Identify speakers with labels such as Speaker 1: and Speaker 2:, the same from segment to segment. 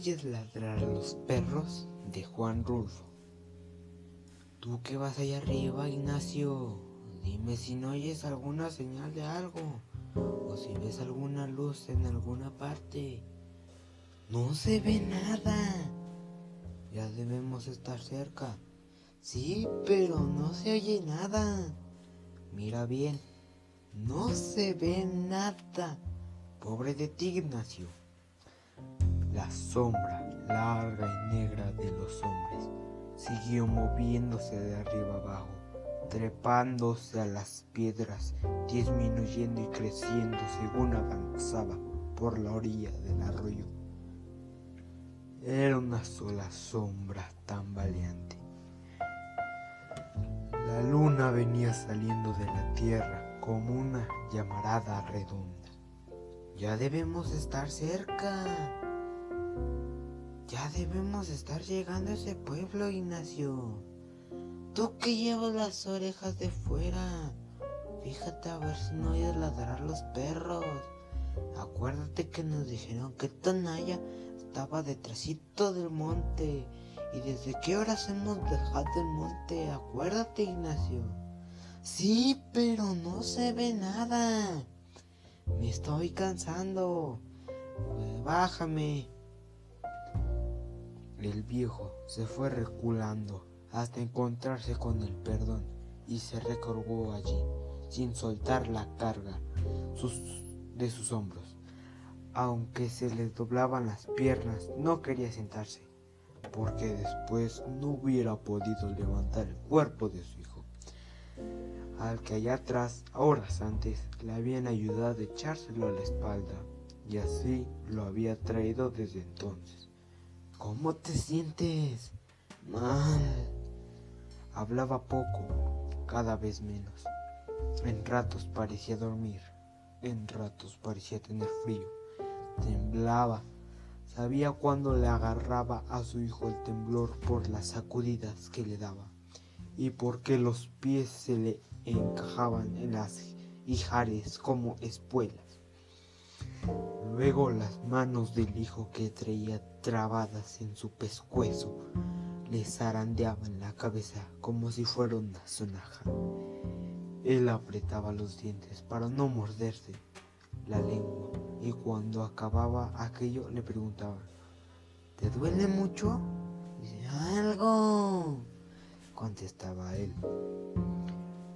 Speaker 1: oyes ladrar a los perros de Juan Rulfo. Tú que vas allá arriba, Ignacio, dime si no oyes alguna señal de algo o si ves alguna luz en alguna parte. No se ve nada. Ya debemos estar cerca. Sí, pero no se oye nada. Mira bien, no se ve nada. Pobre de ti, Ignacio. La sombra larga y negra de los hombres siguió moviéndose de arriba abajo, trepándose a las piedras, disminuyendo y creciendo según avanzaba por la orilla del arroyo. Era una sola sombra tan valiente. La luna venía saliendo de la tierra como una llamarada redonda. Ya debemos estar cerca. Ya debemos estar llegando a ese pueblo, Ignacio. Tú que llevas las orejas de fuera. Fíjate a ver si no oyes ladrar los perros. Acuérdate que nos dijeron que Tonaya estaba detrásito del monte. ¿Y desde qué horas hemos dejado el monte? Acuérdate, Ignacio. Sí, pero no se ve nada. Me estoy cansando. Pues bájame. El viejo se fue reculando hasta encontrarse con el perdón y se recargó allí, sin soltar la carga de sus hombros. Aunque se le doblaban las piernas, no quería sentarse, porque después no hubiera podido levantar el cuerpo de su hijo, al que allá atrás, horas antes, le habían ayudado a echárselo a la espalda, y así lo había traído desde entonces. ¿Cómo te sientes? Mal. Hablaba poco, cada vez menos. En ratos parecía dormir, en ratos parecía tener frío. Temblaba. Sabía cuando le agarraba a su hijo el temblor por las sacudidas que le daba y porque los pies se le encajaban en las hijares como espuelas. Luego las manos del hijo que traía trabadas en su pescuezo le zarandeaban la cabeza como si fuera una sonaja. Él apretaba los dientes para no morderse la lengua y cuando acababa aquello le preguntaba, ¿te duele mucho? Dice, algo, contestaba él.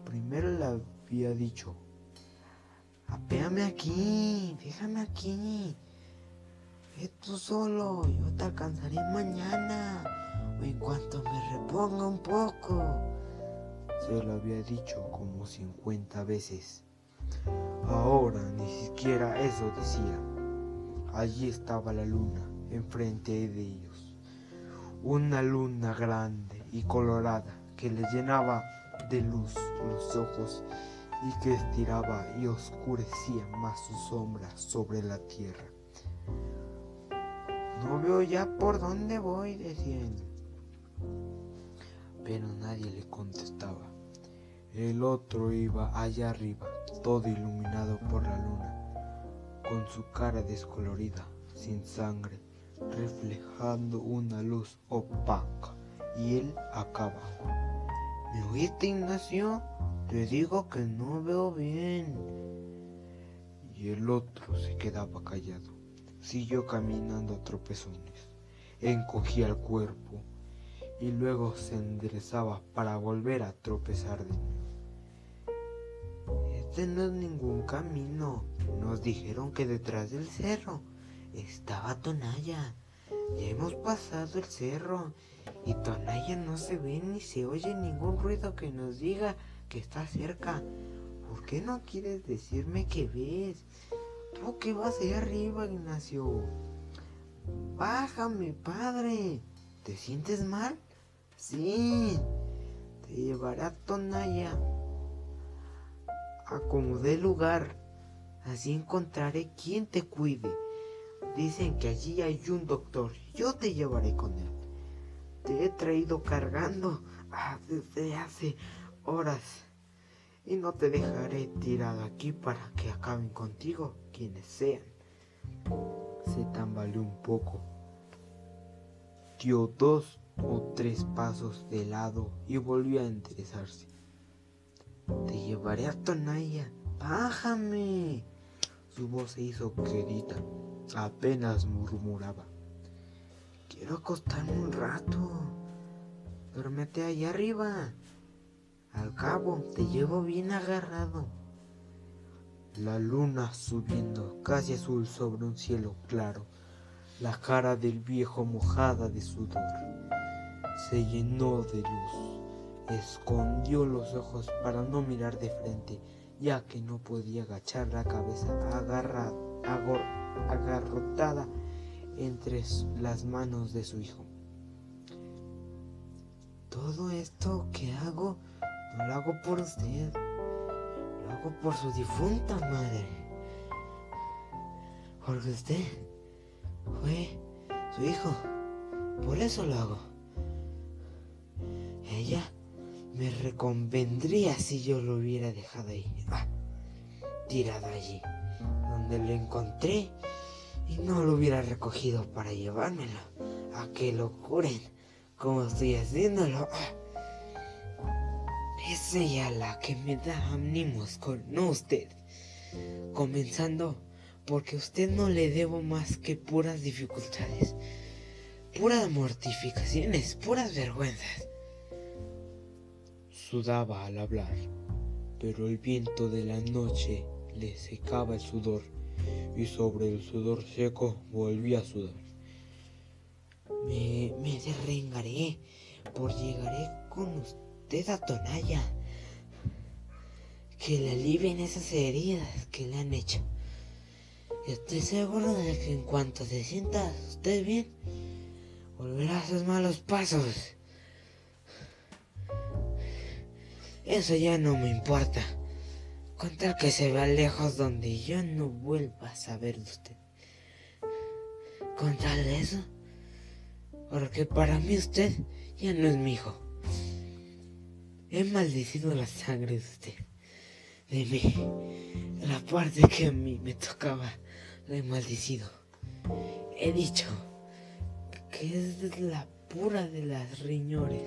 Speaker 1: Primero le había dicho, apéame aquí, déjame aquí. Ve tú solo, yo te alcanzaré mañana o en cuanto me reponga un poco. Se lo había dicho como 50 veces. Ahora ni siquiera eso decía. Allí estaba la luna, enfrente de ellos. Una luna grande y colorada que le llenaba de luz los ojos y que estiraba y oscurecía más su sombra sobre la tierra. No veo ya por dónde voy, decía él. Pero nadie le contestaba. El otro iba allá arriba, todo iluminado por la luna, con su cara descolorida, sin sangre, reflejando una luz opaca, y él acá abajo. ¿Me oíste, Ignacio? Te digo que no veo bien. Y el otro se quedaba callado. Siguió caminando a tropezones. Encogía el cuerpo y luego se enderezaba para volver a tropezar de nuevo. Este no es ningún camino. Nos dijeron que detrás del cerro estaba Tonaya. Ya hemos pasado el cerro y Tonaya no se ve ni se oye ningún ruido que nos diga que está cerca. ¿Por qué no quieres decirme que ves? Tú que vas allá arriba, Ignacio. Bájame, padre. ¿Te sientes mal? Sí. Te llevaré a Tonaya. Acomodé lugar. Así encontraré quien te cuide. Dicen que allí hay un doctor. Yo te llevaré con él. Te he traído cargando ah, desde hace horas. Y no te dejaré tirado aquí para que acaben contigo quienes sean. Se tambaleó un poco, dio dos o tres pasos de lado y volvió a enderezarse. Te llevaré a Tonaya. Bájame. Su voz se hizo quedita. Apenas murmuraba. Quiero acostarme un rato. Duérmete allá arriba. Al cabo, te llevo bien agarrado. La luna subiendo casi azul sobre un cielo claro. La cara del viejo mojada de sudor. Se llenó de luz. Escondió los ojos para no mirar de frente, ya que no podía agachar la cabeza agarrotada entre las manos de su hijo. Todo esto que hago no lo hago por usted, por su difunta madre. Porque usted fue su hijo, por eso lo hago. Ella me reconvendría si yo lo hubiera dejado ahí, ah, tirado allí, donde lo encontré y no lo hubiera recogido para llevármelo a que lo curen como estoy haciéndolo. Ah. Es ella la que me da ánimos con no usted. Comenzando porque usted no le debo más que puras dificultades, puras mortificaciones, puras vergüenzas sudaba al hablar, pero el viento de la noche le secaba el sudor y sobre el sudor seco volvía a sudar. Me, me derrengaré por llegaré con usted a Tonaya. Que le alivien esas heridas que le han hecho. Estoy seguro de que en cuanto se sienta usted bien, volverá a sus malos pasos. Eso ya no me importa. Con tal que se vea lejos donde yo no vuelva a saber de usted. Con tal de eso. Porque para mí usted ya no es mi hijo. He maldecido la sangre de usted. De mí. La parte que a mí me tocaba. La he maldecido. He dicho que es la pura de las riñones.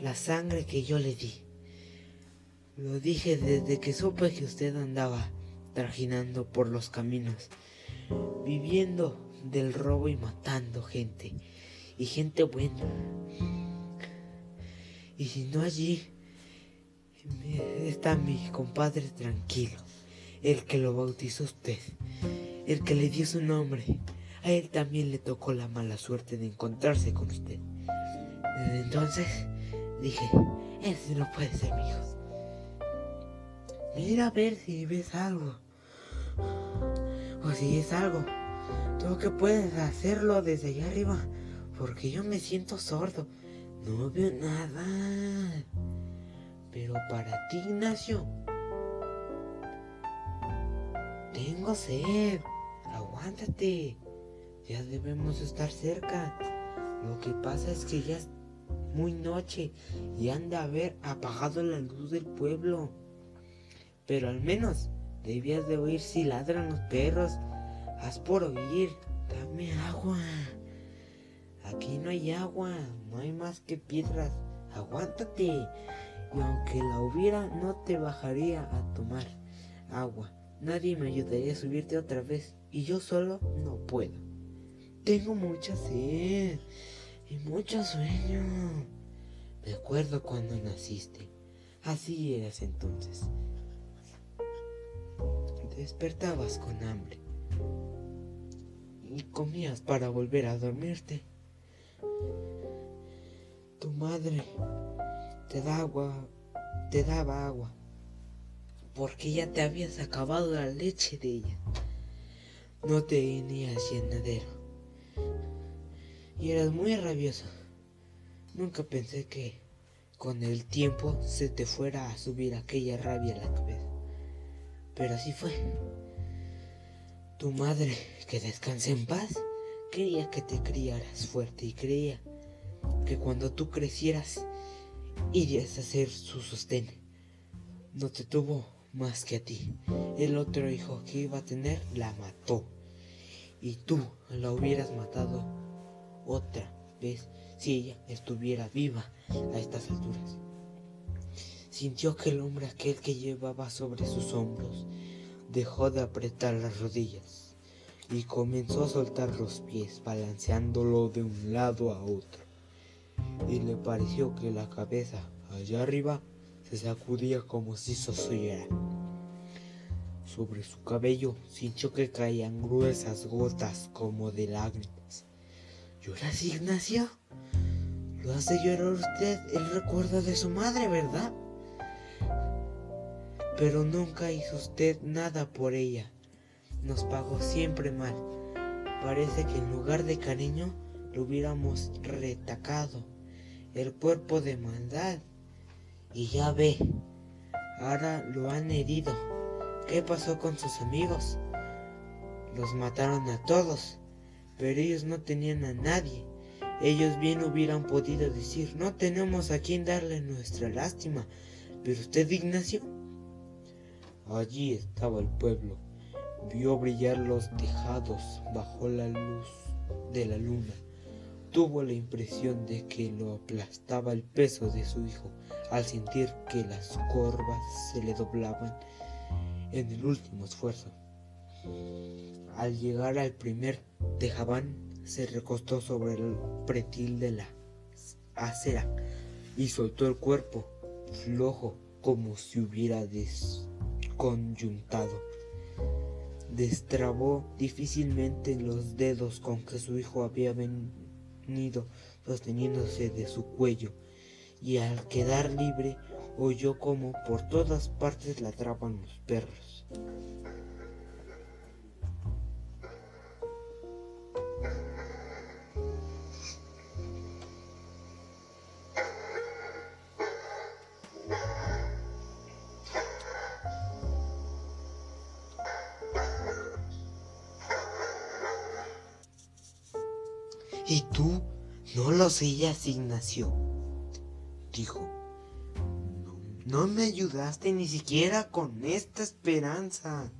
Speaker 1: La sangre que yo le di. Lo dije desde que supe que usted andaba trajinando por los caminos, viviendo del robo y matando gente, y gente buena. Y si no allí, está mi compadre tranquilo, el que lo bautizó usted, el que le dio su nombre. A él también le tocó la mala suerte de encontrarse con usted. Desde entonces dije, ese no puede ser mi hijo. Mira a ver si ves algo. O si es algo. Tú que puedes hacerlo desde allá arriba. Porque yo me siento sordo. No veo nada. Pero para ti, Ignacio. Tengo sed. Aguántate. Ya debemos estar cerca. Lo que pasa es que ya es muy noche y han de haber apagado la luz del pueblo. Pero al menos debías de oír si ladran los perros. Haz por oír. Dame agua. Aquí no hay agua. No hay más que piedras. Aguántate. Y aunque la hubiera, no te bajaría a tomar agua. Nadie me ayudaría a subirte otra vez. Y yo solo no puedo. Tengo mucha sed y mucho sueño. Me acuerdo cuando naciste. Así eras entonces despertabas con hambre y comías para volver a dormirte. Tu madre te daba agua, te daba agua, porque ya te habías acabado la leche de ella. No te tenías llenadero y eras muy rabioso. Nunca pensé que con el tiempo se te fuera a subir aquella rabia a la cabeza. Pero así fue. Tu madre, que descanse en paz, quería que te criaras fuerte y creía que cuando tú crecieras irías a ser su sostén. No te tuvo más que a ti. El otro hijo que iba a tener la mató. Y tú la hubieras matado otra vez si ella estuviera viva a estas alturas. Sintió que el hombre aquel que llevaba sobre sus hombros dejó de apretar las rodillas y comenzó a soltar los pies, balanceándolo de un lado a otro. Y le pareció que la cabeza allá arriba se sacudía como si sollera. Sobre su cabello sintió que caían gruesas gotas como de lágrimas. ¿Lloras, Ignacio? Lo hace llorar usted el recuerdo de su madre, ¿verdad? Pero nunca hizo usted nada por ella. Nos pagó siempre mal. Parece que en lugar de cariño lo hubiéramos retacado. El cuerpo de maldad. Y ya ve, ahora lo han herido. ¿Qué pasó con sus amigos? Los mataron a todos, pero ellos no tenían a nadie. Ellos bien hubieran podido decir, no tenemos a quien darle nuestra lástima. Pero usted, Ignacio, allí estaba el pueblo. Vio brillar los tejados bajo la luz de la luna. Tuvo la impresión de que lo aplastaba el peso de su hijo al sentir que las corvas se le doblaban en el último esfuerzo. Al llegar al primer tejabán, se recostó sobre el pretil de la acera y soltó el cuerpo, flojo como si hubiera desconyuntado. Destrabó difícilmente los dedos con que su hijo había venido sosteniéndose de su cuello, y al quedar libre oyó como por todas partes ladraban los perros. ¿Y tú no lo seguías, Ignacio? Dijo. No me ayudaste ni siquiera con esta esperanza.